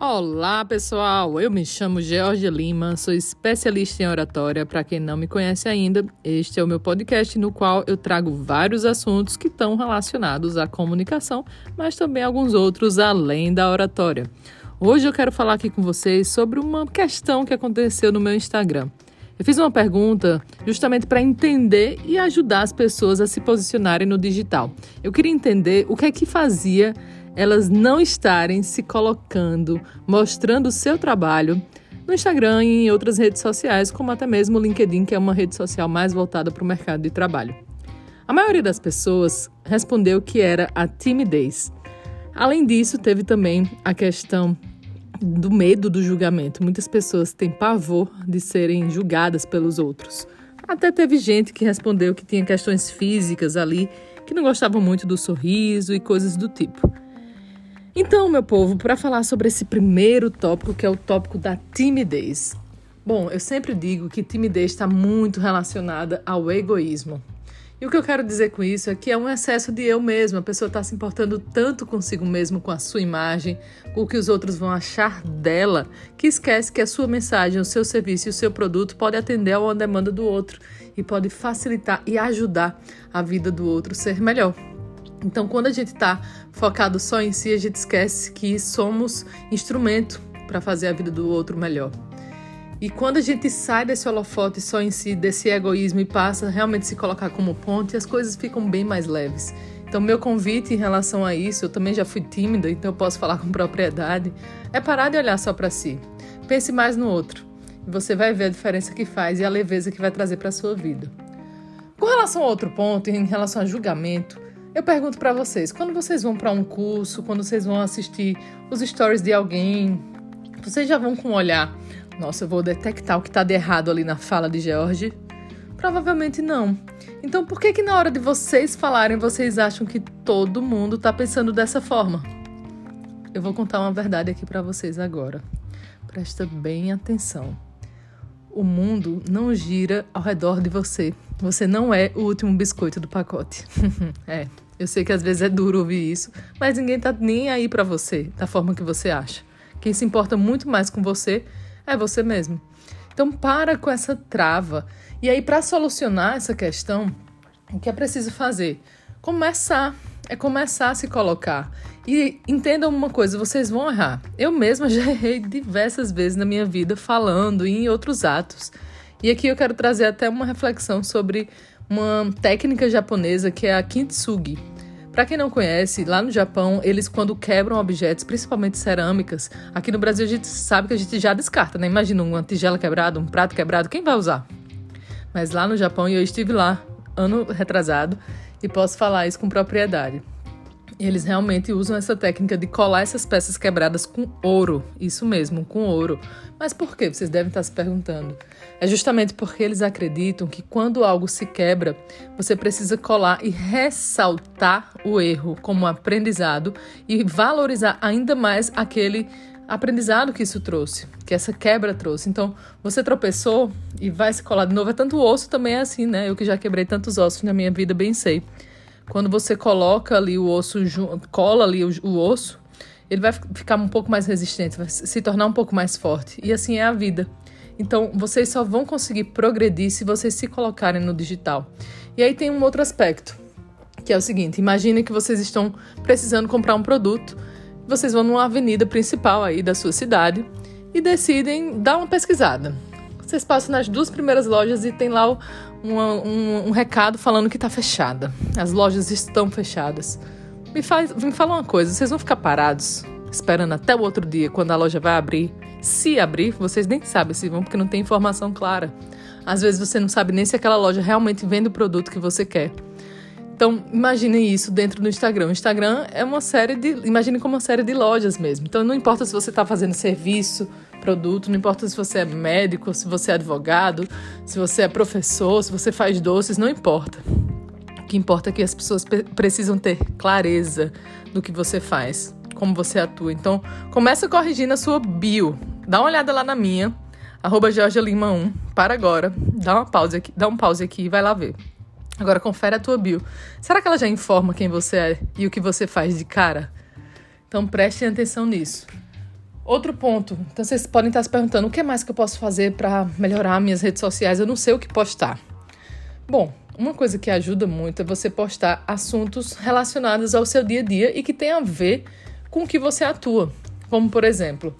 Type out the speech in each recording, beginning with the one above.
Olá, pessoal! Eu me chamo Georgia Lima, sou especialista em oratória. Para quem não me conhece ainda, este é o meu podcast no qual eu trago vários assuntos que estão relacionados à comunicação, mas também alguns outros além da oratória. Hoje eu quero falar aqui com vocês sobre uma questão que aconteceu no meu Instagram. Eu fiz uma pergunta justamente para entender e ajudar as pessoas a se posicionarem no digital. Eu queria entender o que é que fazia elas não estarem se colocando, mostrando o seu trabalho no Instagram e em outras redes sociais, como até mesmo o LinkedIn, que é uma rede social mais voltada para o mercado de trabalho. A maioria das pessoas respondeu que era a timidez. Além disso, teve também a questão do medo do julgamento. Muitas pessoas têm pavor de serem julgadas pelos outros. Até teve gente que respondeu que tinha questões físicas ali, que não gostavam muito do sorriso e coisas do tipo. Então, meu povo, para falar sobre esse primeiro tópico, que é o tópico da timidez. Bom, eu sempre digo que timidez está muito relacionada ao egoísmo. E o que eu quero dizer com isso é que é um excesso de eu mesmo. A pessoa está se importando tanto consigo mesmo, com a sua imagem, com o que os outros vão achar dela, que esquece que a sua mensagem, o seu serviço e o seu produto pode atender a uma demanda do outro e pode facilitar e ajudar a vida do outro ser melhor. Então, quando a gente está focado só em si, a gente esquece que somos instrumento para fazer a vida do outro melhor. E quando a gente sai desse holofote só em si, desse egoísmo e passa a realmente se colocar como ponte, as coisas ficam bem mais leves. Então, meu convite em relação a isso, eu também já fui tímida, então eu posso falar com propriedade, é parar de olhar só para si. Pense mais no outro. E você vai ver a diferença que faz e a leveza que vai trazer para sua vida. Com relação a outro ponto, em relação a julgamento, eu pergunto para vocês, quando vocês vão para um curso, quando vocês vão assistir os stories de alguém, vocês já vão com um olhar, nossa, eu vou detectar o que está de errado ali na fala de George? Provavelmente não. Então, por que que na hora de vocês falarem, vocês acham que todo mundo está pensando dessa forma? Eu vou contar uma verdade aqui para vocês agora. Presta bem atenção. O mundo não gira ao redor de você. Você não é o último biscoito do pacote. é. Eu sei que às vezes é duro ouvir isso, mas ninguém tá nem aí para você, da forma que você acha. Quem se importa muito mais com você é você mesmo. Então para com essa trava. E aí para solucionar essa questão, o que é preciso fazer? Começar, é começar a se colocar. E entendam uma coisa, vocês vão errar. Eu mesma já errei diversas vezes na minha vida falando e em outros atos. E aqui eu quero trazer até uma reflexão sobre uma técnica japonesa que é a kintsugi. Para quem não conhece, lá no Japão, eles quando quebram objetos, principalmente cerâmicas, aqui no Brasil a gente sabe que a gente já descarta, né? Imagina uma tigela quebrada, um prato quebrado, quem vai usar? Mas lá no Japão, e eu estive lá ano retrasado, e posso falar isso com propriedade. Eles realmente usam essa técnica de colar essas peças quebradas com ouro. Isso mesmo, com ouro. Mas por que? Vocês devem estar se perguntando. É justamente porque eles acreditam que quando algo se quebra, você precisa colar e ressaltar o erro como aprendizado e valorizar ainda mais aquele aprendizado que isso trouxe, que essa quebra trouxe. Então, você tropeçou e vai se colar de novo. É tanto osso também é assim, né? Eu que já quebrei tantos ossos na minha vida, bem sei. Quando você coloca ali o osso, cola ali o, o osso, ele vai ficar um pouco mais resistente, vai se tornar um pouco mais forte. E assim é a vida. Então, vocês só vão conseguir progredir se vocês se colocarem no digital. E aí tem um outro aspecto, que é o seguinte: imagine que vocês estão precisando comprar um produto, vocês vão numa avenida principal aí da sua cidade e decidem dar uma pesquisada. Vocês passam nas duas primeiras lojas e tem lá uma, um, um, recado falando que está fechada. As lojas estão fechadas. Me, faz, me fala uma coisa: vocês vão ficar parados esperando até o outro dia, quando a loja vai abrir? Se abrir, vocês nem sabem se vão, porque não tem informação clara. Às vezes você não sabe nem se aquela loja realmente vende o produto que você quer. Então, imagine isso dentro do Instagram. O Instagram é uma série de. Imagine como uma série de lojas mesmo. Então, não importa se você está fazendo serviço, produto, não importa se você é médico, se você é advogado, se você é professor, se você faz doces, não importa. O que importa é que as pessoas precisam ter clareza do que você faz, como você atua. Então, começa corrigindo a sua bio. Dá uma olhada lá na minha, arroba Lima 1 para agora. Dá uma pausa aqui, dá um pause aqui e vai lá ver. Agora confere a tua bio. Será que ela já informa quem você é e o que você faz de cara? Então prestem atenção nisso. Outro ponto, então vocês podem estar se perguntando o que mais que eu posso fazer para melhorar minhas redes sociais? Eu não sei o que postar. Bom, uma coisa que ajuda muito é você postar assuntos relacionados ao seu dia a dia e que tem a ver com o que você atua. Como, por exemplo,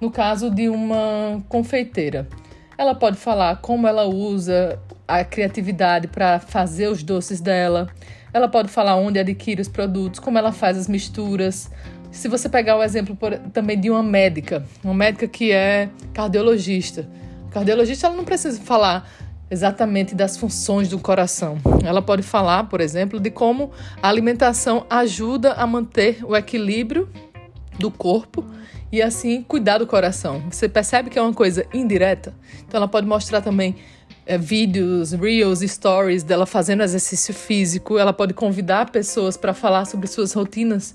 no caso de uma confeiteira. Ela pode falar como ela usa a criatividade para fazer os doces dela. Ela pode falar onde adquire os produtos, como ela faz as misturas, se você pegar o exemplo por, também de uma médica, uma médica que é cardiologista, a cardiologista ela não precisa falar exatamente das funções do coração. Ela pode falar, por exemplo, de como a alimentação ajuda a manter o equilíbrio do corpo e assim cuidar do coração. Você percebe que é uma coisa indireta? Então ela pode mostrar também é, vídeos, reels, stories dela fazendo exercício físico. Ela pode convidar pessoas para falar sobre suas rotinas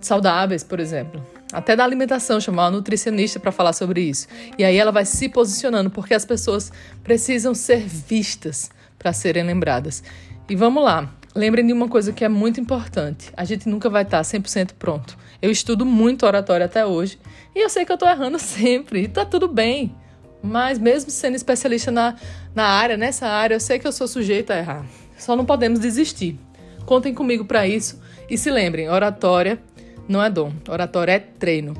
saudáveis, por exemplo. Até da alimentação, chamar uma nutricionista para falar sobre isso. E aí ela vai se posicionando, porque as pessoas precisam ser vistas para serem lembradas. E vamos lá. Lembrem de uma coisa que é muito importante. A gente nunca vai estar 100% pronto. Eu estudo muito oratória até hoje e eu sei que eu estou errando sempre e tá tudo bem. Mas mesmo sendo especialista na, na área, nessa área, eu sei que eu sou sujeita a errar. Só não podemos desistir. Contem comigo para isso e se lembrem, oratória não é dom. Oratória é treino.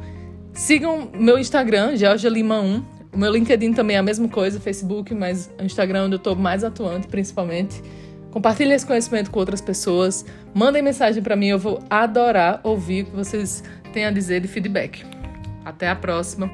Sigam meu Instagram, Georgia Lima 1. O meu LinkedIn também é a mesma coisa, Facebook, mas o Instagram é onde eu estou mais atuante, principalmente. Compartilhem esse conhecimento com outras pessoas. Mandem mensagem para mim, eu vou adorar ouvir o que vocês têm a dizer de feedback. Até a próxima.